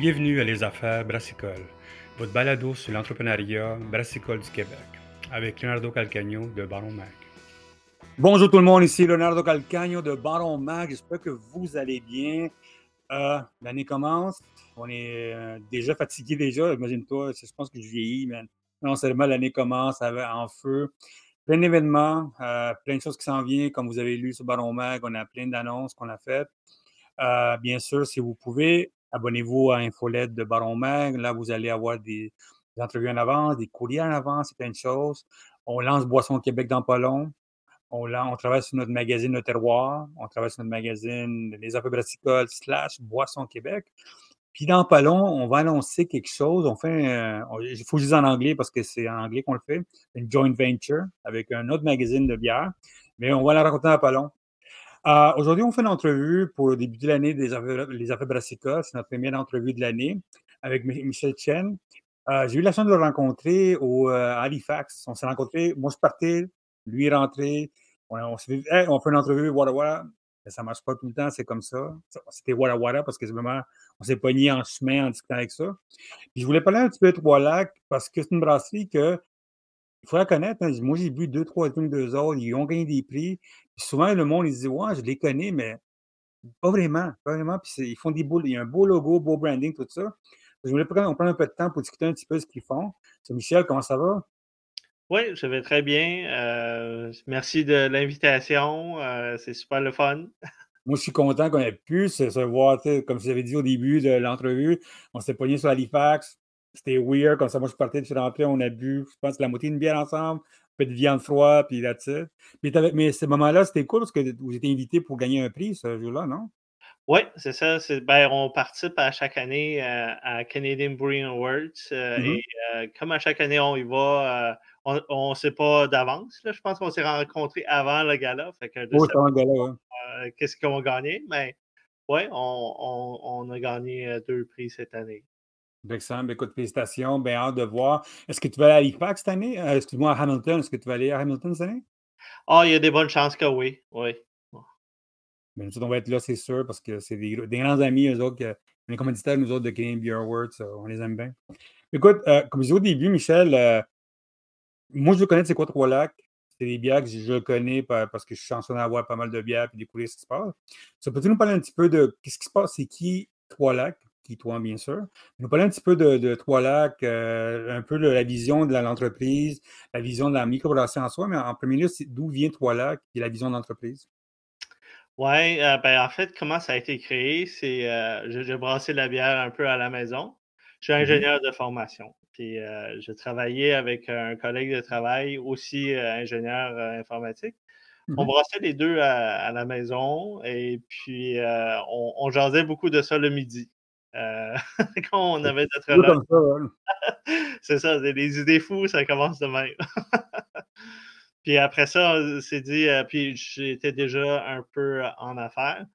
Bienvenue à Les Affaires Brassicole, votre balado sur l'entrepreneuriat brassicole du Québec, avec Leonardo Calcagno de Baron Mag. Bonjour tout le monde, ici Leonardo Calcagno de Baron Mag. J'espère que vous allez bien. Euh, l'année commence. On est euh, déjà fatigué déjà. Imagine-toi, je pense que je vieillis, mais non seulement l'année commence en feu. Plein d'événements, euh, plein de choses qui s'en viennent. Comme vous avez lu sur Baron Mag, on a plein d'annonces qu'on a faites. bien sûr, si vous pouvez, abonnez-vous à Infolette de Baron Mag. Là, vous allez avoir des, entrevues en avance, des courriers en avance, plein de choses. On lance Boisson Québec dans pas long. On, on, travaille sur notre magazine Le Terroir. On travaille sur notre magazine Les Affaires Brassicoles slash Boisson Québec. Puis dans pas long, on va annoncer quelque chose. On fait, il faut le en anglais parce que c'est en anglais qu'on le fait, une joint venture avec un autre magazine de bière. Mais on va la raconter dans pas. Euh, aujourd'hui, on fait une entrevue pour débuter l'année des affaires, brassicas. C'est notre première entrevue de l'année avec Michel Chen. Euh, j'ai eu la chance de le rencontrer au euh, Halifax. On s'est rencontrés, moi je partais, lui est rentré. On, fait, on fait une entrevue, voilà, voilà. Ça ne marche pas tout le temps, c'est comme ça. C'était Wada Wada parce que vraiment, on s'est pogné en chemin en discutant avec ça. Je voulais parler un petit peu de Trois-Lacs parce que c'est une brasserie que, il faut la connaître. Hein. Moi, j'ai bu deux, trois unes, deux autres. Ils ont gagné des prix. Puis souvent, le monde, ils disent Ouais, je les connais, mais pas vraiment. Pas vraiment. Puis ils font des beaux, il y a un beau logo, beau branding, tout ça. Je voulais prendre, on prend un peu de temps pour discuter un petit peu de ce qu'ils font. Michel, comment ça va? Oui, je vais très bien. Euh, merci de l'invitation. Euh, c'est super le fun. Moi, je suis content qu'on ait pu se, voir, comme je vous avais dit au début de l'entrevue. On s'est pogné sur Halifax. C'était weird. Comme ça, moi, je suis parti, je suis rentré, on a bu, je pense, la moitié d'une bière ensemble, peu de viande froide, puis là-dessus. Mais, mais ce moment-là, c'était cool parce que vous étiez invité pour gagner un prix ce jour-là, non? Oui, c'est ça. Ben, on participe à chaque année euh, à, Canadian Brewing Awards. Mm-hmm. Et comme à chaque année, on y va on ne sait pas d'avance. Je pense qu'on s'est rencontrés avant le gala. Fait que gala, euh, Qu'est-ce qu'on a gagné? Mais oui, on, a gagné euh, deux prix cette année. Excellent. Ben, écoute, félicitations. Bien hâte de voir. Est-ce que tu vas aller à Halifax cette année? Euh, excuse-moi, à Hamilton. Est-ce que tu vas aller à Hamilton cette année? Ah, il y a des bonnes chances que oui. Oui. Bien, on va être là, c'est sûr, parce que c'est des, grands amis, eux autres, les commanditaires, nous autres, de Canadian Beer Awards, on les aime bien. Écoute, comme je disais au début, Michel, moi, je connais c'est quoi Trois-Lacs. C'est des bières que je connais parce que je suis chanceux d'avoir pas mal de bières et découvrir ce qui se passe. Ça peut-tu nous parler un petit peu de ce qui se passe? C'est qui Trois-Lacs? Qui toi, bien sûr. Nous parler un petit peu de, Trois-Lacs, euh, un peu de la vision de l'entreprise, la vision de la microbrasserie en soi, mais en premier lieu, d'où vient Trois-Lacs et la vision de l'entreprise? Oui, euh, ben, en fait, comment ça a été créé, c'est euh, j'ai brassé la bière un peu à la maison. Je suis mm-hmm. ingénieur de formation. Puis euh, je travaillais avec un collègue de travail, aussi ingénieur informatique. On mmh brassait les deux à, la maison et puis on, on, jasait beaucoup de ça le midi. quand on avait notre lunch. c'est ça, les idées fous, ça commence de même. puis après ça, on s'est dit, puis j'étais déjà un peu en affaires,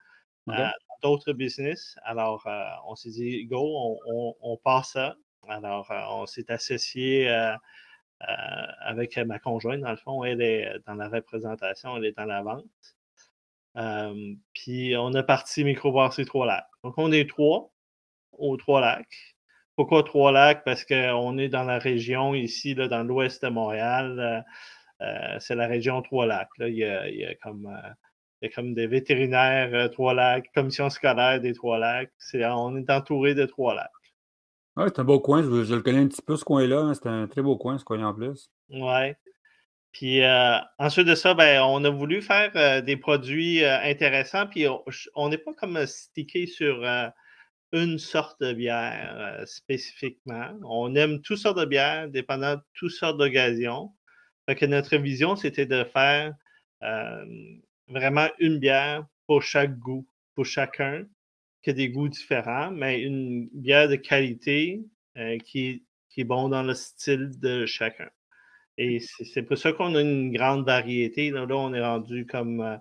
d'autres business. Alors, on s'est dit, go, on, on, on part ça. Alors, euh, on s'est associé euh, euh, avec ma conjointe, dans le fond, elle est dans la représentation, elle est dans la vente. puis on a parti Microbrasserie Trois-Lacs. Donc, on est trois aux Trois-Lacs. Pourquoi Trois-Lacs? Parce qu'on est dans la région ici, là, dans l'ouest de Montréal. c'est la région Trois-Lacs. Il, y a, comme, il y a comme des vétérinaires Trois-Lacs, commission scolaire des Trois-Lacs. on est entouré de Trois-Lacs. Oui, c'est un beau coin. Je, le connais un petit peu, ce coin-là. Hein, c'est un très beau coin, ce coin en plus. Oui. Puis euh, ensuite de ça, ben, on a voulu faire euh, des produits euh, intéressants. Puis on n'est pas comme stické sur une sorte de bière spécifiquement. On aime toutes sortes de bières, dépendant de toutes sortes d'occasions. Que notre vision, c'était de faire vraiment une bière pour chaque goût, pour chacun qui a des goûts différents, mais une bière de qualité euh, qui, est bon dans le style de chacun. Et c'est pour ça qu'on a une grande variété. Là, on est rendu comme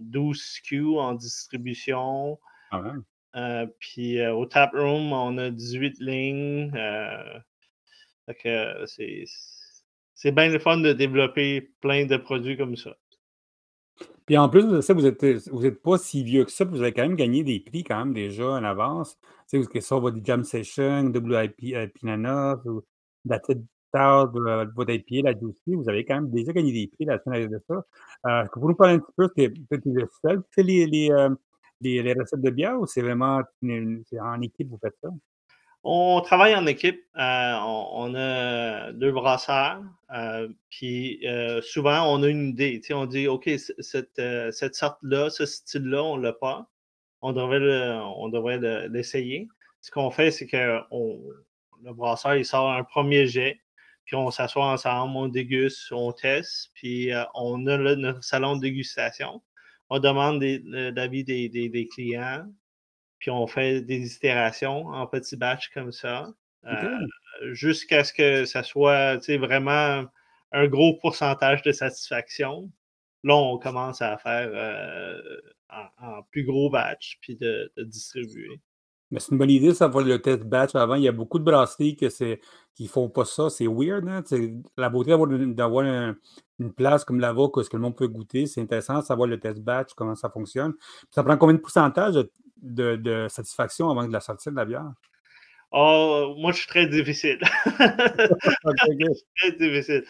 12 euh, SKU en distribution. Ah puis au tap room, on a 18 lignes. c'est bien le fun de développer plein de produits comme ça. Puis en plus de ça, vous êtes, vous êtes pas si vieux que ça, vous avez quand même gagné des prix quand même déjà en avance. Tu sais, ça votre jam session, WIP, euh, Pinana, la petite tard de votre IPA, la Juicy, vous avez quand même déjà gagné des prix la semaine de ça. Euh, vous nous parler un petit peu, c'est peut-être le les, euh, les, recettes de bière ou c'est vraiment en équipe vous faites ça? On travaille en équipe. euh, on, a deux brasseurs. euh, puis euh, souvent, on a une idée. On dit, OK, cette, cette sorte-là, ce style-là, on l'a pas. On devrait on devrait le- l'essayer. Ce qu'on fait, c'est que le brasseur, il sort un premier jet. Puis on s'assoit ensemble, on déguste, on teste. Puis on a notre salon de dégustation. On demande l'avis des, des- des clients puis on fait des itérations en petits batchs comme ça, euh, jusqu'à ce que ça soit vraiment un gros pourcentage de satisfaction. Là, on commence à faire euh, en, en plus gros batch, puis de, de distribuer. Mais c'est une bonne idée, ça, le test batch avant. Il y a beaucoup de brasseries que qui font pas ça. C'est weird, hein? La beauté d'avoir, une- d'avoir un- une place comme que ce que le monde peut goûter. C'est intéressant de savoir le test batch, comment ça fonctionne. Ça prend combien de pourcentage de, de- de satisfaction avant de la sortir de la bière? Oh, moi, je suis très difficile. OK, OK. très difficile.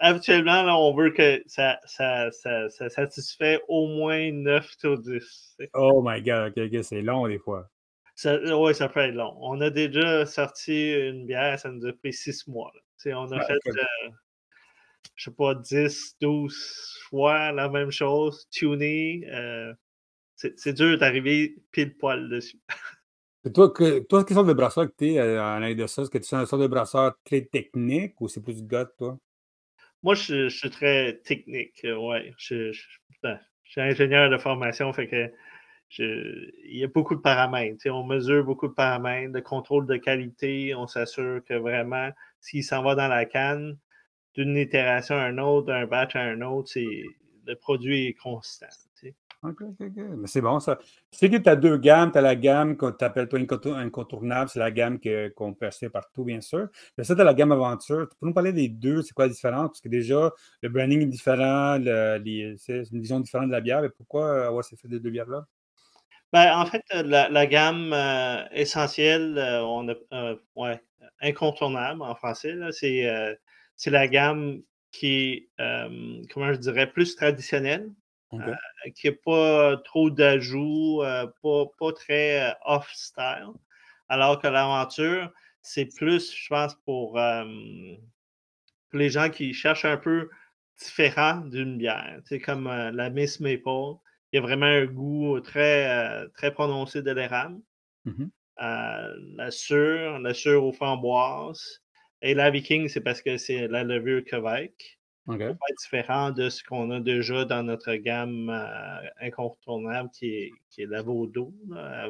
Habituellement, là, on veut que ça, ça, ça, ça satisfait au moins 9 sur 10. tu sais. Oh my God, OK, OK, c'est long des fois. Ça, ouais, ça peut être long. On a déjà sorti une bière, ça nous a pris six mois. on a Ah, fait, OK. euh, je sais pas, 10, 12 fois la même chose, tuner. euh, c'est dur d'arriver pile poil dessus. Et toi, que, toi, quelle sorte de brasseur que tu es en arrière de ça? Est-ce que tu es un sorte de brasseur très technique ou c'est plus du gars, toi? Moi, je, je suis très technique, euh, ouais. Je, je- ben, je suis ingénieur de formation, fait que il y a beaucoup de paramètres. on mesure beaucoup de paramètres, de contrôle de qualité. On s'assure que vraiment, s'il s'en va dans la canne, d'une itération à une autre, d'un batch à un autre, c'est le produit est constant. tu sais. OK, OK, OK. Mais c'est bon, ça. Sais que tu as deux gammes. Tu as la gamme que tu appelles toi incontour- incontournable, c'est la gamme qu'on acheter partout, bien sûr. Mais ça, tu as la gamme aventure. Tu peux nous parler des deux, c'est quoi la différence? Parce que déjà, le branding est différent, c'est une vision différente de la bière. Mais pourquoi avoir ces deux bières-là? Ben, en fait, euh, la, la gamme euh, essentielle, euh, on a, euh, ouais, incontournable en français, c'est c'est la gamme qui est, comment je dirais, plus traditionnelle, qui n'a pas trop d'ajouts, pas, pas très off-style. Alors que l'aventure, c'est plus, je pense, pour, pour les gens qui cherchent un peu différent d'une bière. C'est comme la Miss Maple. Il y a vraiment un goût très, euh, très prononcé de l'érable. Mhm. Euh, la sûre, la sûre aux framboises. Et la Viking, c'est parce que c'est la levure Québec. Différent de ce qu'on a déjà dans notre gamme euh, incontournable qui est, qui est la Vaudeau, là,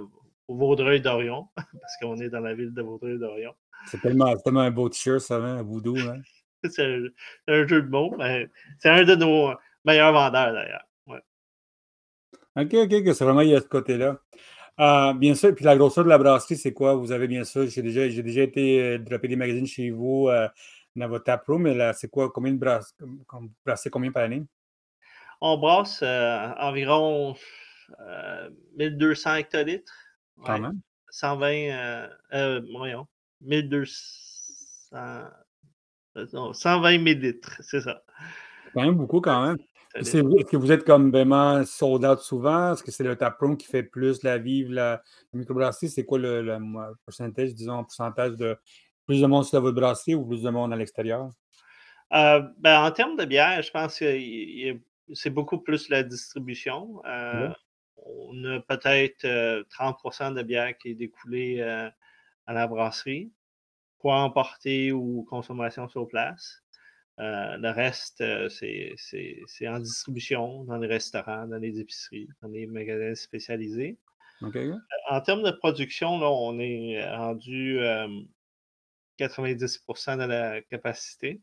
au Vaudreuil-Dorion, parce qu'on est dans la ville de Vaudreuil-Dorion. C'est tellement, c'est tellement un beau t-shirt, ça, hein, voodoo. Hein? C'est un, c'est un jeu de mots, mais c'est un de nos meilleurs vendeurs d'ailleurs. OK, OK, OK, c'est vraiment, il y a ce côté-là. Euh, bien sûr, puis la grosseur de la brasserie, c'est quoi? Vous avez bien sûr, j'ai déjà, j'ai déjà été euh, dropper des magazines chez vous euh, dans votre taproom, mais là, c'est quoi? Combien de brasses, brassez combien par année? On brasse euh, environ euh, 1200 hectolitres. Quand Ouais. même. 120, euh, euh, voyons, 1200, euh, non, 120 millilitres, c'est ça. Quand même beaucoup, quand même. Est-ce que vous êtes comme vraiment sold out souvent? Est-ce que c'est le taproom qui fait plus la vive, la, la microbrasserie? C'est quoi le, pourcentage, disons, pourcentage de plus de monde sur votre brasserie ou plus de monde à l'extérieur? Euh, ben, en termes de bière, je pense que c'est beaucoup plus la distribution. Euh, on a peut-être euh, 30% de bière qui est découlée euh, à la brasserie pour emporter ou consommation sur place. Euh, le reste, euh, c'est en distribution dans les restaurants, dans les épiceries, dans les magasins spécialisés. En termes de production, là, on est rendu euh, 90% de la capacité.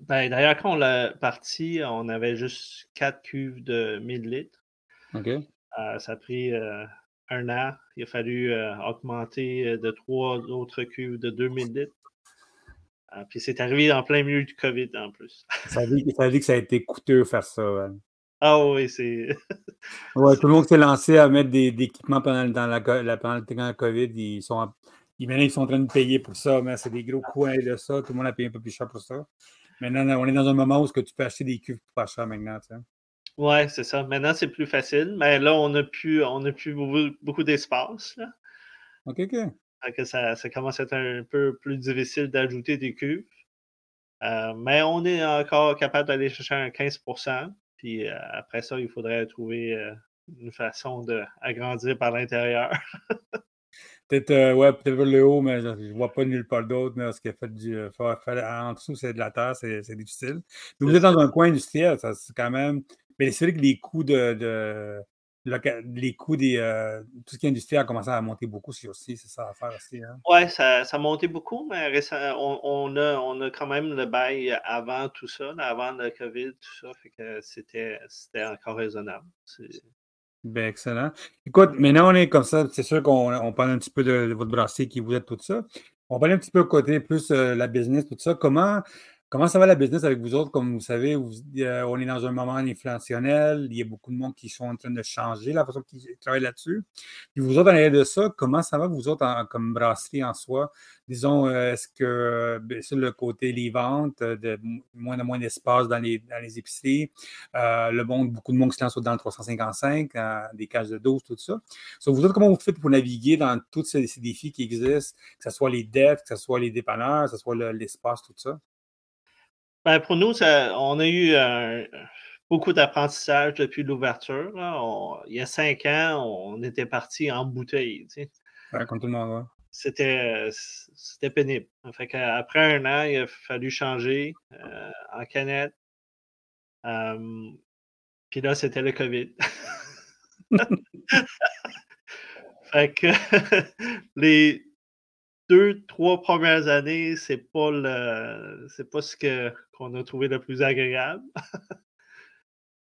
Ben, d'ailleurs, quand on l'a parti, on avait juste 4 cuves de 1000 litres. Ça a pris un an. Il a fallu augmenter de trois autres cuves de 2000 litres. Puis c'est arrivé en plein milieu du COVID en plus. ça, dit, ça dit que ça a été coûteux faire ça. Ah oui, c'est. ouais, tout le monde s'est lancé à mettre des, équipements pendant, dans la, pendant le COVID. Ils sont, ils, maintenant, ils sont en train de payer pour ça, mais c'est des gros coûts de ça. Tout le monde a payé un peu plus cher pour ça. Maintenant, on est dans un moment où que tu peux acheter des cuves pas cher maintenant. Tu sais. Ouais, c'est ça. Maintenant, c'est plus facile, mais là, on n'a plus, on a plus beaucoup, d'espace. OK, OK. Ça, ça, commence à être un peu plus difficile d'ajouter des cuves. Euh, mais on est encore capable d'aller chercher un 15% Puis euh, après ça, il faudrait trouver euh, une façon d'agrandir par l'intérieur. peut-être ouais, peut-être le haut, mais je ne vois pas nulle part d'autre. Mais ce qu'il a fait du. en dessous, c'est de la terre, c'est difficile. Mais vous êtes dans un coin industriel, ça c'est quand même. Mais c'est vrai que les coûts de, les coûts des. Euh, tout ce qui est industriel a commencé à monter beaucoup aussi, c'est ça à faire aussi. Hein? Oui, ça, ça, a monté beaucoup, mais on, on, a, on a quand même le bail avant tout ça, avant le COVID, tout ça, fait que c'était encore raisonnable. Bien, excellent. Écoute, maintenant on est comme ça, c'est sûr qu'on parle un petit peu de, votre brassier qui vous êtes tout ça. On parle un petit peu côté plus euh, la business, tout ça. Comment Comment ça va la business avec vous autres? Comme vous savez, on est dans un moment inflationnel. Il y a beaucoup de monde qui sont en train de changer la façon qu'ils travaillent là-dessus. Puis vous autres, en arrière de ça, comment ça va, vous autres, comme brasserie en soi? Disons, euh, est-ce que ben, sur le côté les ventes, euh, de moins en moins d'espace dans les, les épiceries, euh, le monde, beaucoup de monde qui se lance dans le 355, des cages de doses, tout ça. vous autres, comment vous faites pour naviguer dans tous ces, défis qui existent, que ce soit les dettes, que ce soit les dépanneurs, que ce soit l'espace, tout ça? Ben, pour nous, on a eu beaucoup d'apprentissage depuis l'ouverture. Il y a cinq ans, on était parti en bouteille. Tu comme tout le monde, C'était, pénible. Fait après un an, il a fallu changer euh, en canette. Puis là, c'était le COVID. fait que les, deux, trois premières années, c'est pas le c'est pas ce que qu'on a trouvé le plus agréable.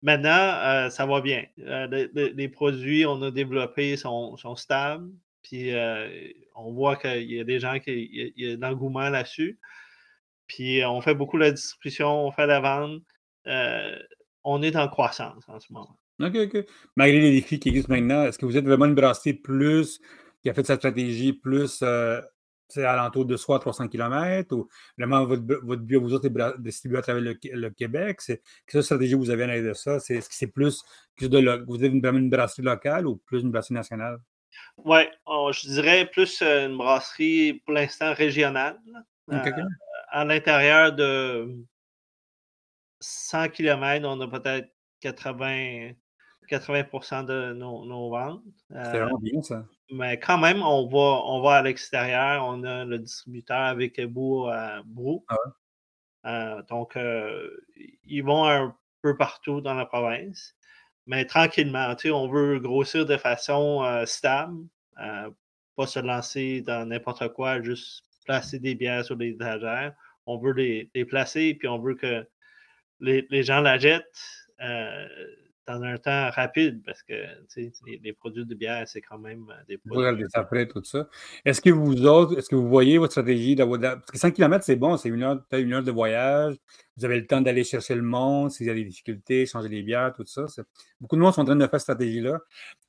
Maintenant, euh, ça va bien. Euh, les, produits qu'on a développés sont, stables. Puis euh, on voit qu'il y a des gens qui il y a, de l'engouement là-dessus. Puis on fait beaucoup la distribution, on fait la vente. on est en croissance en ce moment. OK, OK. Malgré les défis qui existent maintenant, est-ce que vous êtes vraiment une brasserie plus qui a fait sa stratégie plus c'est alentour de soit 300 km ou vraiment votre, votre but, vous autres, est distribué à travers le, Québec? C'est, quelle stratégie vous avez en de ça? C'est, est-ce que c'est plus que de, vous vraiment une brasserie locale ou plus une brasserie nationale? Oui, je dirais plus euh, une brasserie pour l'instant régionale. Euh, à l'intérieur de 100 km, on a peut-être 80, 80% de nos, ventes. C'est euh, vraiment bien ça. Mais quand même, on va, on va à l'extérieur. On a le distributeur avec Beau à Brou. Ah euh, donc, euh, ils vont un peu partout dans la province. Mais tranquillement, on veut grossir de façon stable, pas se lancer dans n'importe quoi, juste placer des bières sur les étagères. On veut les, les placer, puis on veut que les, les gens la jettent dans un temps rapide parce que les, produits de bière, c'est quand même euh, des produits. Vous après tout ça. Est-ce que vous autres, est-ce que vous voyez votre stratégie d'avoir. Parce que 100 km, c'est bon, c'est une heure, une heure de voyage. Vous avez le temps d'aller chercher le monde, s'il y a des difficultés, changer les bières, tout ça. Beaucoup de monde sont en train de faire cette stratégie-là.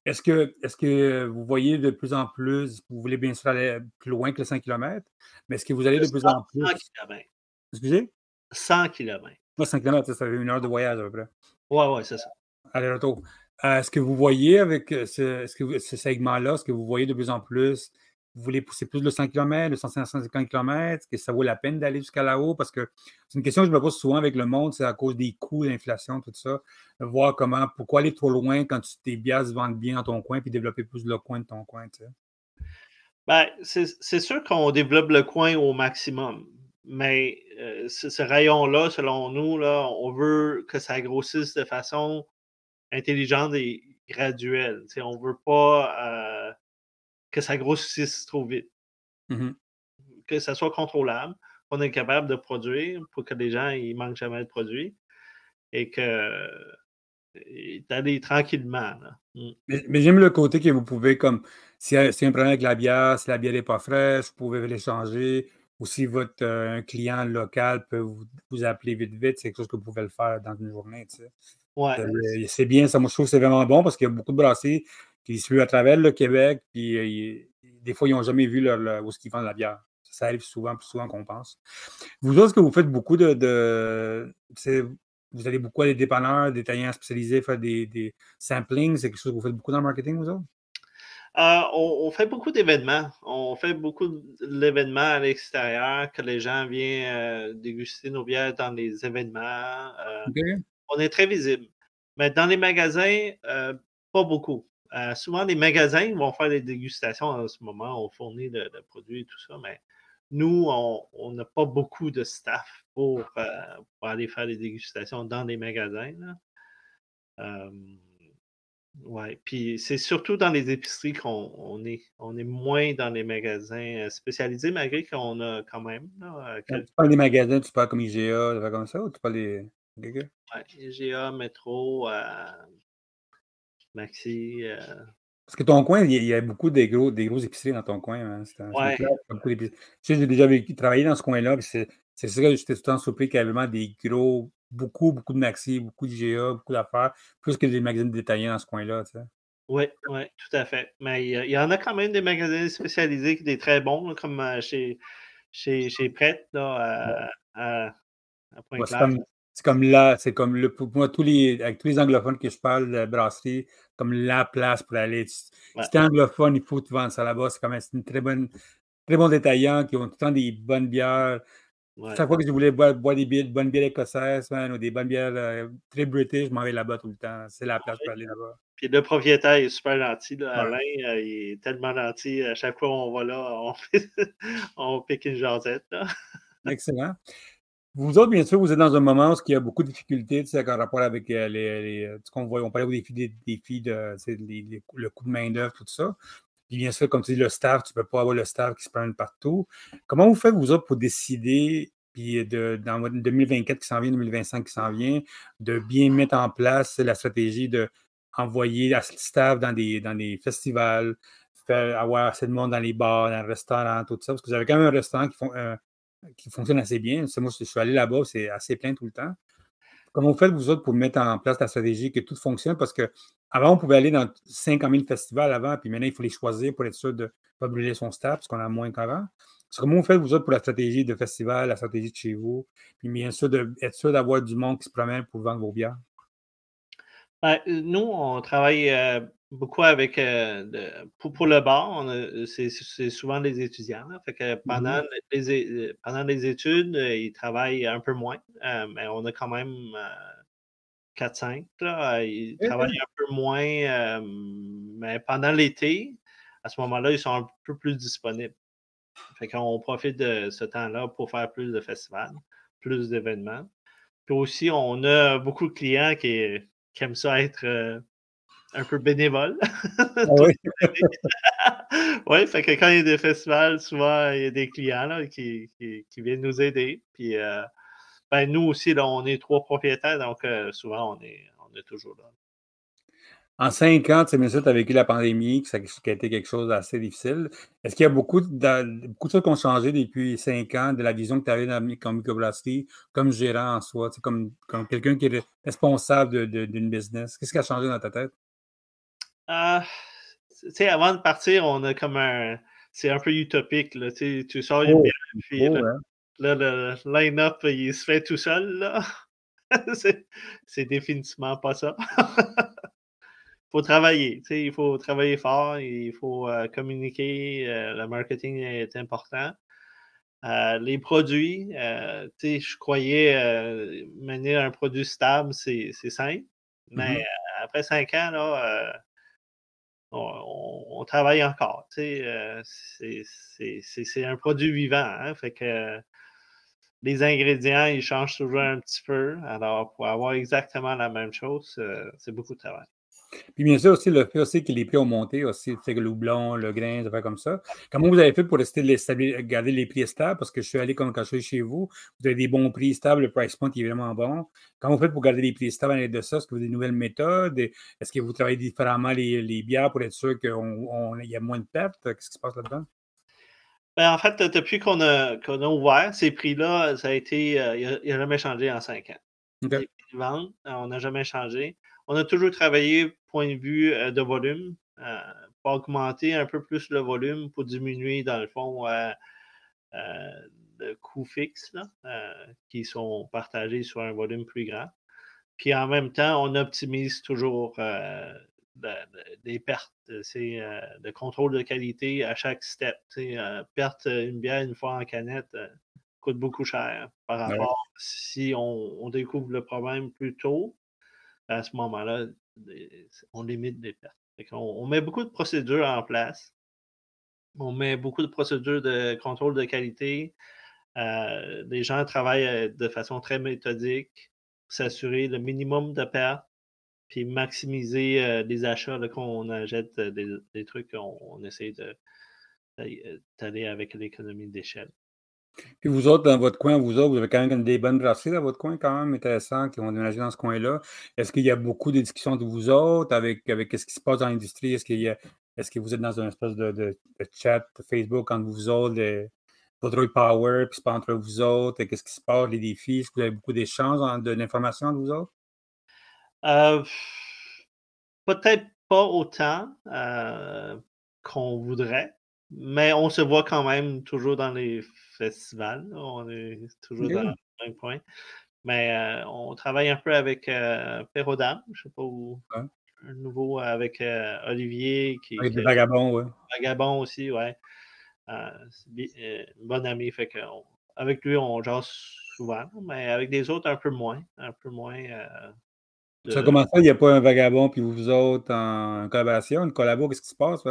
Est-ce que, est que vous voyez de plus en plus, vous voulez bien sûr aller plus loin que les 100 km, mais est-ce que vous allez de plus en plus? 100 km. Excusez? 100 km. 100 km, ça fait une heure de voyage à peu près. Oui, oui, c'est ça. Allez, retour. Euh, est-ce que vous voyez avec euh, ce, ce, ce segment-là, est-ce que vous voyez de plus en plus, vous voulez pousser plus de 100 km, de 150 km, est-ce que ça vaut la peine d'aller jusqu'à là-haut? Parce que c'est une question que je me pose souvent avec le monde, c'est à cause des coûts, d'inflation, tout ça. voir comment, pourquoi aller trop loin quand tu, tes bières se vendent bien dans ton coin, puis développer plus le coin de ton coin, tu sais? Ben, c'est sûr qu'on développe le coin au maximum. Mais euh, ce, rayon-là, selon nous, là, on veut que ça grossisse de façon intelligente et graduelle. on ne veut pas euh, que ça grossisse trop vite. Mmh que ça soit contrôlable. On est capable de produire pour que les gens ne manquent jamais de produits et que d'aller tranquillement. Mmh. Mais, j'aime le côté que vous pouvez, comme, s'il y, a un problème avec la bière, si la bière n'est pas fraîche, vous pouvez l'échanger, ou si votre un client local peut vous, appeler vite, vite, c'est quelque chose que vous pouvez le faire dans une journée. Ouais. c'est bien, ça, moi je trouve que c'est vraiment bon parce qu'il y a beaucoup de brasseries qui suivent à travers le Québec, puis des fois, ils n'ont jamais vu leur, où ils vendent la bière. Ça arrive souvent, plus souvent qu'on pense. Vous autres, que vous faites beaucoup de. de vous allez beaucoup à des dépanneurs, des taillants spécialisés, faire des, des samplings? C'est quelque chose que vous faites beaucoup dans le marketing, vous autres? Euh, on, fait beaucoup d'événements. On fait beaucoup d'événements à l'extérieur, que les gens viennent euh, déguster nos bières dans les événements. Euh, on est très visible. Mais dans les magasins, pas beaucoup. souvent, les magasins vont faire des dégustations en ce moment. On fournit le, produit et tout ça, mais nous, on n'a pas beaucoup de staff pour, aller faire des dégustations dans les magasins. Oui, puis c'est surtout dans les épiceries qu'on est, on est moins dans les magasins euh, spécialisés, malgré qu'on a quand même. Euh, tu parles des magasins, tu parles comme IGA, comme ça, ou tu parles des. Oui, IGA, Métro, euh, Maxi. Parce que ton coin, il y, a, beaucoup de gros, des gros épiceries dans ton coin. Hein, ouais. Tu sais, j'ai déjà travaillé dans ce coin-là, c'est ça que j'étais tout le temps surpris qu'il y avait vraiment des gros beaucoup, beaucoup de Maxi, beaucoup d'IGA, beaucoup d'affaires, plus que des magazines détaillés dans ce coin-là. Tu sais. Oui, oui, tout à fait. Mais il y, en a quand même des magasins spécialisés qui sont très bons, comme euh, chez, chez, chez Prête, là, à, à, Point c'est comme, là, c'est comme le, pour moi, tous les, avec tous les anglophones que je parle de brasserie, comme la place pour aller. Si tu es anglophone, il faut que tu vendes ça là-bas. C'est comme une très bonne, très bon détaillant qui ont tout le temps des bonnes bières. Chaque fois que je voulais boire, des bières, bonnes bières écossaises ou des bonnes bières euh, très british, je m'en vais là-bas tout le temps. C'est la place pour aller là-bas. Puis le propriétaire est super gentil. Alain, euh, il est tellement gentil. À chaque fois qu'on va là, on, pique une jasette. Excellent. Vous autres, bien sûr, vous êtes dans un moment où il y a beaucoup de difficultés en rapport avec euh, les, ce qu'on voit. On parlait des défis, des défis de le coût de main-d'œuvre, tout ça. Puis bien sûr, comme tu dis, le staff, tu ne peux pas avoir le staff qui se prenne partout. Comment vous faites, vous autres, pour décider, puis de, dans 2024 qui s'en vient, 2025 qui s'en vient, de bien mettre en place la stratégie d'envoyer la staff dans des, dans des festivals, faire avoir assez de monde dans les bars, dans les restaurants, tout ça? Parce que vous avez quand même un restaurant qui, euh, qui fonctionne assez bien. Moi, je suis allé là-bas, c'est assez plein tout le temps. Comment vous faites, vous autres, pour mettre en place la stratégie, que tout fonctionne? Parce que avant, on pouvait aller dans 50 000 festivals avant, puis maintenant, il faut les choisir pour être sûr de ne pas brûler son staff, parce qu'on a moins qu'avant. Comment vous faites, vous autres, pour la stratégie de festival, la stratégie de chez vous, puis bien sûr, d'être sûr d'avoir du monde qui se promène pour vendre vos bières? Ben, nous, on travaille euh, beaucoup avec. Euh, pour, le bar, c'est souvent des étudiants. fait que pendant, mmh les, pendant les études, ils travaillent un peu moins, euh, mais on a quand même 4-5. Ils travaillent un peu moins, mais pendant l'été, à ce moment-là, ils sont un peu plus disponibles. Fait qu'on profite de ce temps-là pour faire plus de festivals, plus d'événements. Puis aussi, on a beaucoup de clients qui, qui aiment ça être un peu bénévole. Ah oui. oui, fait que quand il y a des festivals, souvent il y a des clients qui, viennent nous aider. Puis euh, ben, nous aussi, là, on est trois propriétaires, donc euh, souvent on est, on est toujours là. En cinq ans, tu sais, tu as vécu la pandémie, ça, qui a été quelque chose d'assez difficile. Est-ce qu'il y a beaucoup de, beaucoup de choses qui ont changé depuis cinq ans de la vision que tu avais dans, comme microbrasserie, comme gérant en soi, comme, comme quelqu'un qui est responsable d'une business? Qu'est-ce qui a changé dans ta tête? Ah, tu sais, avant de partir, on a comme un. C'est un peu utopique, là. Tu sors une oh, puis oh, là, le line-up, il se fait tout seul, là. c'est définitivement pas ça. Il faut travailler, il faut travailler fort, il faut euh, communiquer, euh, le marketing est important. Euh, les produits, tu sais, je croyais mener un produit stable, c'est simple, mais mm-hmm. après cinq ans, là, on, travaille encore. Euh, c'est un produit vivant. Hein, fait que les ingrédients, ils changent toujours un petit peu. Alors, pour avoir exactement la même chose, euh, c'est beaucoup de travail. Puis bien sûr aussi le fait aussi que les prix ont monté aussi, tu sais, le houblon, le grain, ça fait comme ça. Comment vous avez fait pour rester garder les prix stables? Parce que je suis allé comme quand je suis chez vous, vous avez des bons prix stables, le price point est vraiment bon. Comment vous faites pour garder les prix stables à l'aide de ça? Est-ce que vous avez des nouvelles méthodes? Est-ce que vous travaillez différemment les, bières pour être sûr qu'il y a moins de pertes? Qu'est-ce qui se passe là-dedans? Ben, en fait, depuis qu'on a, a ouvert, ces prix-là, ça a été. il n'a jamais changé en cinq ans. Les prix de vente, on n'a jamais changé. On a toujours travaillé point de vue de volume pour augmenter un peu plus le volume, pour diminuer, dans le fond, de coûts fixes qui sont partagés sur un volume plus grand. Puis en même temps, on optimise toujours euh, des pertes, euh, de contrôle de qualité à chaque step. Euh, perte une bière une fois en canette coûte beaucoup cher par rapport si on, découvre le problème plus tôt. À ce moment-là, on limite les pertes. On, met beaucoup de procédures en place. On met beaucoup de procédures de contrôle de qualité. les gens travaillent de façon très méthodique s'assurer le minimum de pertes, puis maximiser euh, les achats qu'on achète euh, des, trucs, on, on essaie d'aller avec l'économie d'échelle. Puis vous autres, dans votre coin, vous autres, vous avez quand même des bonnes brasseries dans votre coin, quand même intéressantes, qui ont déménagé dans ce coin-là. Est-ce qu'il y a beaucoup de discussions de vous autres avec, avec ce qui se passe dans l'industrie? Est-ce est-ce que vous êtes dans un espèce de, de, chat Facebook entre vous autres, votre power, puis c'est pas entre vous autres, qu'est-ce qui se passe, les défis, est-ce que vous avez beaucoup d'échanges, de l'information entre vous autres? Euh, peut-être pas autant euh, qu'on voudrait, mais on se voit quand même toujours dans les festivals. On est toujours dans le même point. Mais euh, on travaille un peu avec euh, je sais pas où. Un nouveau avec Olivier. Qui, avec des vagabonds, oui. Vagabond aussi. Euh, euh, une bonne amie. Fait que avec lui, on jase souvent, mais avec des autres, un peu moins. Un peu moins. Euh, ça commence il n'y a pas un vagabond, puis vous autres en collaboration, une collabo, qu'est-ce qui se passe,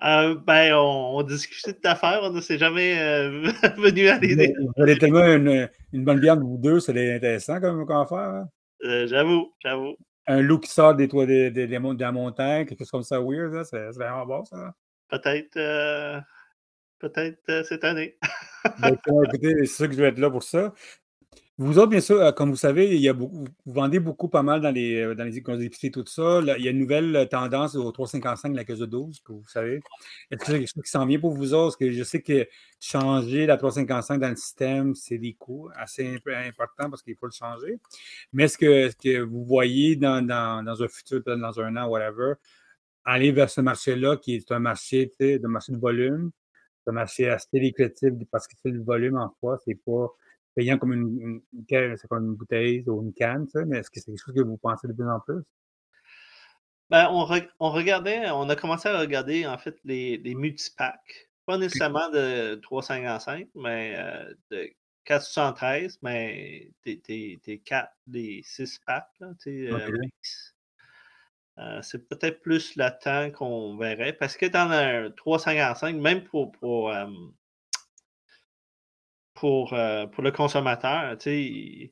ben, on, on discutait d'affaires, on ne s'est jamais venu à l'idée. Vous avez tellement une, bonne bière de vous deux, c'est intéressant comme, affaire. Hein? j'avoue, j'avoue. Un loup qui sort des toits des, des, de la montagne, quelque chose comme ça, weird, c'est vraiment bon, ça. Peut-être peut-être euh, cette année. Ben, écoutez, c'est sûr que je vais être là pour ça. Vous autres, bien sûr, euh, comme vous savez, il y a vous vendez beaucoup pas mal dans les, euh, dans les tout ça. il y a une nouvelle tendance au 3,55 de la caisse de 12, que vous savez. Est-ce quelque chose qui s'en vient pour vous autres? Parce que je sais que changer la 3,55 dans le système, c'est des coûts assez importants parce qu'il faut le changer. Mais est-ce que, que vous voyez dans, dans, dans un futur, dans un an, whatever, aller vers ce marché-là qui est un marché, de marché de volume, un marché assez lucratif parce que c'est le volume en soi, c'est pas payant comme une, c'est comme une bouteille ou une canne, mais est-ce que c'est quelque chose que vous pensez de plus en plus? Ben, on, on, regardait, on a commencé à regarder en fait les, les multipacks. Pas nécessairement de 355, mais euh, de 473, mais tes, 4, des 6 packs, euh, euh, c'est peut-être plus latent qu'on verrait. Parce que dans un 355, même pour, pour, euh, pour, euh, pour, le consommateur, c'est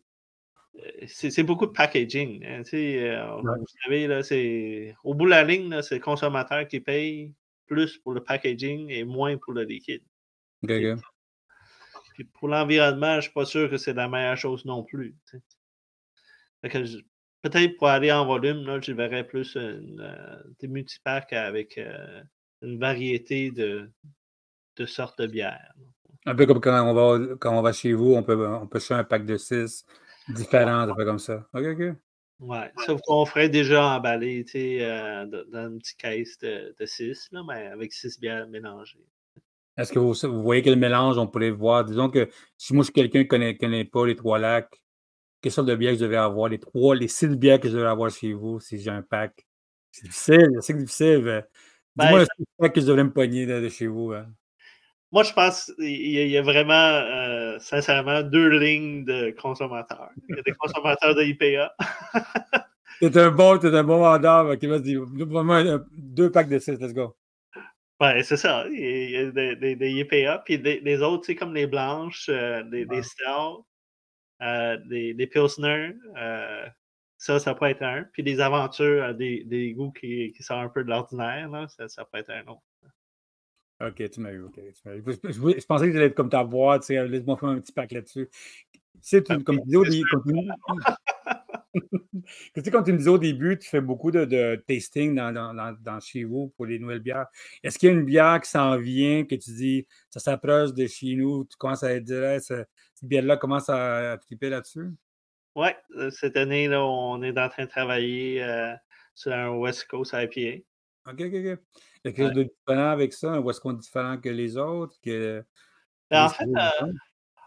beaucoup de packaging. Hein, vous savez, là, au bout de la ligne, c'est le consommateur qui paye plus pour le packaging et moins pour le liquide. Puis pour l'environnement, je ne suis pas sûr que c'est la meilleure chose non plus. Peut-être pour aller en volume, là, je verrais plus euh, des multipacks avec euh, une variété de, de, sortes de bières. Un peu comme quand on va, quand on va chez vous, on peut, on peut un pack de six différents, un peu comme ça. OK, OK. Ouais, sauf qu'on ferait déjà emballer euh, dans une petite caisse de, de six, là, mais avec six bières mélangées. Est-ce que vous, vous, voyez quel mélange on pourrait voir? Disons que si moi je suis quelqu'un qui ne connaît, connaît, pas les trois lacs, quelle sorte de bière que je devais avoir, les trois, les six bières que je devais avoir chez vous si j'ai un pack? C'est difficile, c'est difficile. Dis-moi ben, le pack que je devrais me pogner de, chez vous. Hein. Moi, je pense qu'il y, a vraiment, euh, sincèrement, deux lignes de consommateurs. Il y a des consommateurs de IPA. t'es un bon, t'es un bon vendeur qui va se dire deux packs de six, let's go. Ouais, c'est ça. Il y a des, des, IPA, puis des, autres, c'est comme les blanches, euh, des, des stouts. Euh, des, des Pilsner. Euh, ça, ça peut être un. Puis des aventures, des, des goûts qui, qui sortent un peu de l'ordinaire, ça, ça peut être un autre. Ok, tu m'as eu, ok. Je, pensais que j'allais être comme ta boîte, laisse-moi faire un petit pack là-dessus. C'est comme tu sais, comme tu me disais au début, tu fais beaucoup de, tasting dans, chez vous pour les nouvelles bières. Est-ce qu'il y a une bière qui s'en vient, que tu dis, ça s'approche de chez nous, tu commences à dire, cette bière-là commence à, triper là-dessus? Oui, euh, cette année, là, on est en train de travailler euh, sur un West Coast IPA. OK, OK, OK. Il y a quelque chose de différent avec ça, un West Coast différent que les autres? Que, ben, en fait,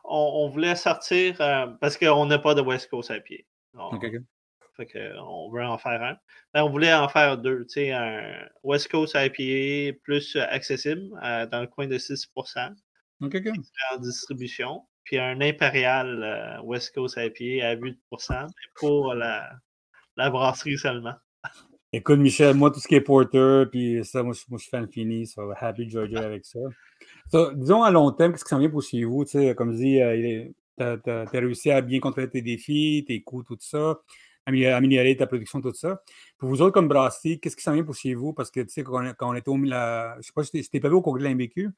on, voulait sortir euh, parce qu'on n'a pas de West Coast IPA. On, Fait on veut en faire un. Ben, on voulait en faire deux. Tu sais, un West Coast IPA plus accessible euh, dans le coin de 6% en distribution. Puis un impérial euh, West Coast IPA à 8% pour la, la brasserie seulement. Écoute, Michel, moi, tout ce qui est porter, puis ça, moi, je suis fan fini, ça va happy Georgia avec ça disons à long terme, qu'est-ce qui s'en vient pour chez vous? Comme je dis, euh, tu as, réussi à bien contrôler tes défis, tes coûts, tout ça, améliorer ta production, tout ça. Pour vous autres, comme brasserie, qu'est-ce qui s'en vient pour chez vous? Parce que, tu sais, quand, on était au la, je sais pas si t'es pas vu au congrès de l'MBQ,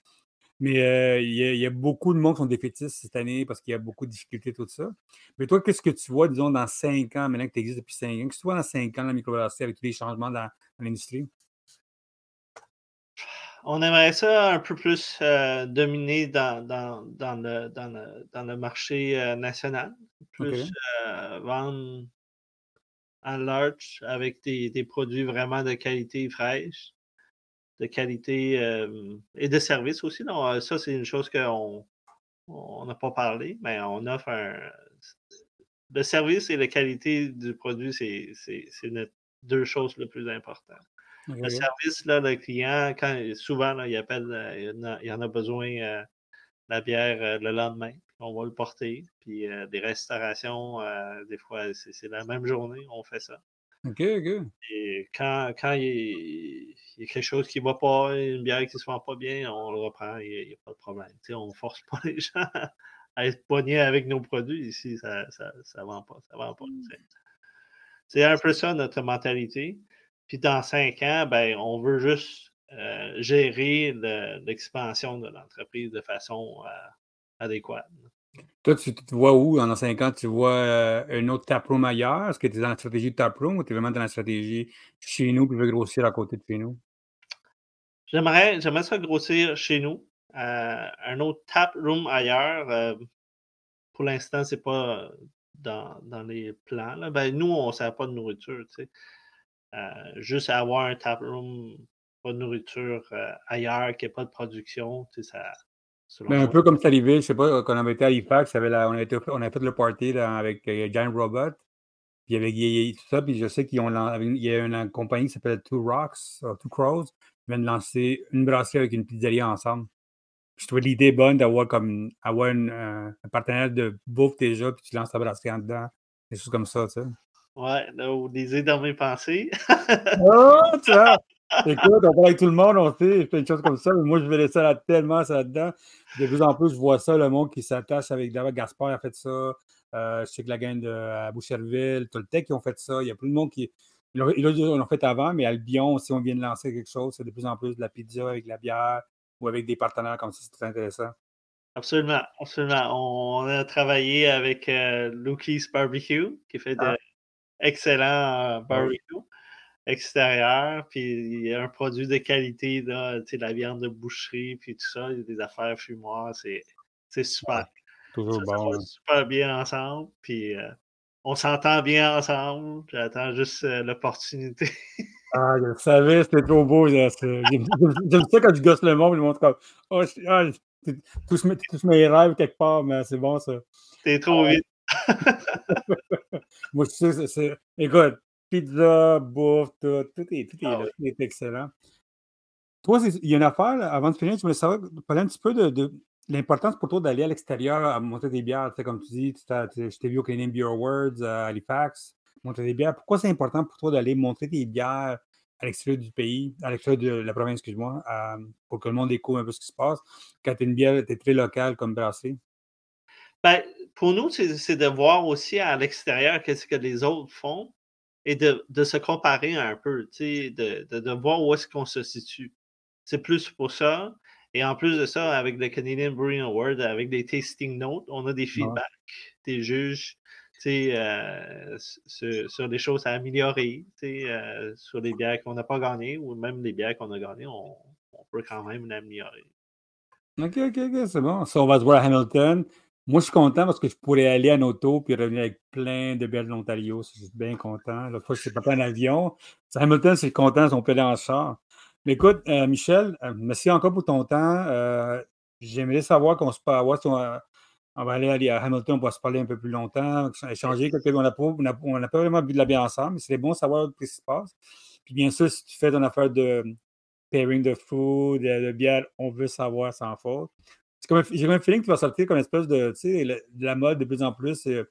mais euh, il y, a beaucoup de monde qui sont défaitistes cette année parce qu'il y a beaucoup de difficultés, tout ça. Mais toi, qu'est-ce que tu vois, disons, dans cinq ans, maintenant que tu existes depuis cinq ans? Qu'est-ce que tu vois dans cinq ans, la microbrasserie, avec tous les changements dans l'industrie? on aimerait ça un peu plus euh, dominer dans, dans, dans, le, dans, le, marché euh, national, plus vendre en large avec des, produits vraiment de qualité fraîche, de qualité et de service aussi. Donc, ça, c'est une chose qu'on n'a pas parlé, mais on offre un. Le service et la qualité du produit, c'est deux choses les plus importantes. Le service, là, le client, quand, souvent, il appelle, euh, il, en a besoin euh, la bière euh, le lendemain. On va le porter. Puis des restaurations, des fois, c'est la même journée, on fait ça. OK, OK. Et quand, quand il, y a quelque chose qui ne va pas, une bière qui ne se vend pas bien, on le reprend, il n'y a, pas de problème. on ne force pas les gens à être poignés avec nos produits. Ici, ça ne ça, ça vend pas. Ça vend pas. Mmh. C'est un peu ça notre mentalité. Puis dans cinq ans, ben, on veut juste euh, gérer l'expansion de l'entreprise de façon euh, adéquate. Toi, tu te vois où dans cinq ans? Tu vois euh, un autre taproom ailleurs? Est-ce que tu es dans la stratégie de taproom ou tu es vraiment dans la stratégie chez nous et tu veux grossir à côté de chez nous? J'aimerais, j'aimerais ça grossir chez nous. un autre taproom ailleurs, pour l'instant, c'est pas dans, les plans. Ben, nous, on ne sert pas de nourriture. Euh, juste avoir un taproom, pas de nourriture euh, ailleurs, qu'il n'y pas de production, ça. Mais un peu comme c'est arrivé, je sais pas, quand on avait été à Halifax, on, a on fait le party avec euh, Giant Robot, puis avec tout ça, puis je sais qu'il y a une, compagnie qui s'appelle Two Rocks, Two Crows, qui vient de lancer une brasserie avec une pizzeria ensemble. je trouvais l'idée bonne d'avoir comme avoir un partenaire de bouffe déjà, puis tu lances ta brasserie en dedans, des choses comme ça, tu sais. Ouais, là, vous lisez dans mes pensées. oh, vois! Écoute, on parle avec tout le monde, on sait, plein de choses comme ça, mais moi, je vais laisser là tellement ça là-dedans. De plus en plus, je vois ça, le monde qui s'attache avec David Gaspard a fait ça. Euh, je sais que la gang de Boucherville, Toltec qui ont fait ça. Il y a plus de monde qui. Ils l'ont fait avant, mais Albion, si on vient de lancer quelque chose, c'est de plus en plus de la pizza avec de la bière ou avec des partenaires comme ça, c'est très intéressant. Absolument, absolument. On a travaillé avec euh, Barbecue, qui fait de, ah excellent barbecue extérieur, puis il y a un produit de qualité, là, la viande de boucherie, puis tout ça, il y a des affaires fumoirs, c'est, super. toujours bon. Ça va super bien ensemble, puis euh, on s'entend bien ensemble, j'attends juste euh, l'opportunité. ah, je le savais, c'était trop beau. J'aime ça quand tu gosses le monde, il montre comme Oh, ah, tous, mes, tous mes rêves quelque part, mais c'est bon ça. T'es trop vite. Moi, je sais, c'est. Écoute, pizza, bouffe, tout, tout est, tout est, ah est excellent. Toi, il y a une affaire, avant de finir, tu voulais savoir, parler un petit peu de, de l'importance pour toi d'aller à l'extérieur à monter des bières. Tu sais, comme tu dis, tu je t'ai vu au Canadian Beer Awards à Halifax, monter des bières. Pourquoi c'est important pour toi d'aller montrer tes bières à l'extérieur du pays, à l'extérieur de la province, excuse-moi, pour que le monde découvre un peu ce qui se passe, quand tu une bière, tu es très locale comme brasserie? Ben, pour nous, c'est de voir aussi à l'extérieur qu'est-ce que les autres font et de, se comparer un peu, de, de, voir où est-ce qu'on se situe. C'est plus pour ça. Et en plus de ça, avec le Canadian Brewing Award, avec des tasting notes, on a des feedbacks, des juges euh, sur, des choses à améliorer, euh, sur les bières qu'on n'a pas gagnées ou même les bières qu'on a gagnées, on, peut quand même l'améliorer. OK, OK, OK, c'est bon. Ça, on va voir à Hamilton. Moi, je suis content parce que je pourrais aller en auto puis revenir avec plein de de l'Ontario. Je suis bien content. L'autre fois, je suis pas en avion. Hamilton, c'est content, on peut aller en char. Mais écoute, euh, Michel, merci encore pour ton temps. J'aimerais savoir qu'on se peut avoir on va aller à Hamilton, on va se parler un peu plus longtemps, échanger quelques On n'a pas, pas, vraiment bu de la bière ensemble, mais c'est bon de savoir ce qui se passe. Puis bien sûr, si tu fais ton affaire de pairing de food, de, bière, on veut savoir sans faute. J'ai un feeling que tu vas sortir comme une espèce de, tu sais, de la mode de plus en plus, euh,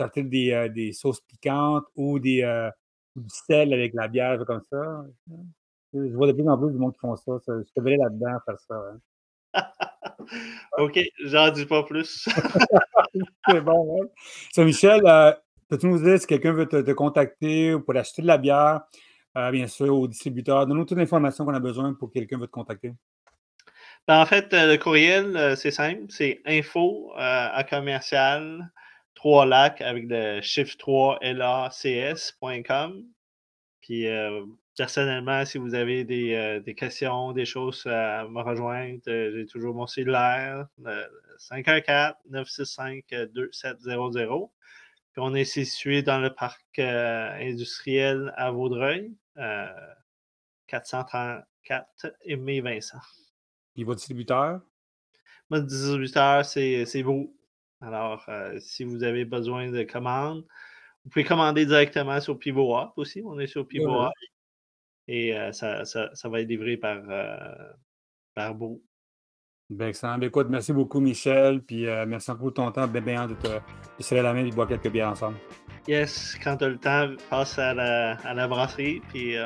sortir des, euh, des, sauces piquantes ou des, euh, du sel avec la bière, comme ça. Je vois de plus en plus du monde qui font ça. Je te verrais là-dedans faire ça. Hein. OK, j'en dis pas plus. c'est bon, hein? Michel, euh, peux-tu nous dire si quelqu'un veut te, contacter pour acheter de la bière, bien sûr, au distributeur? Donne-nous toute l'information qu'on a besoin pour que quelqu'un veut te contacter. Ben, en fait, euh, le courriel, c'est simple, c'est info à commercial 3 lacs avec le chiffre 3 lacs.com. Puis personnellement, si vous avez des, des, questions, des choses à me rejoindre, j'ai toujours mon cellulaire, 514-965-2700. Puis on est situé dans le parc industriel à Vaudreuil, 434 Aimé Vincent. Votre distributeur? Mon distributeur, c'est vous. Alors, si vous avez besoin de commandes, vous pouvez commander directement sur Pivot aussi. On est sur Pivot et ça, va être livré par, par Beau. Ben, excellent. Ben, écoute, merci beaucoup, Michel. Puis merci encore pour ton temps. Bien, bien de te serrer la main et de boire quelques bières ensemble. Yes, quand tu as le temps, passe à la, à la brasserie. Puis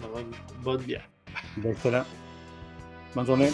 on aura une bonne bière. Ben, excellent. Bonne journée.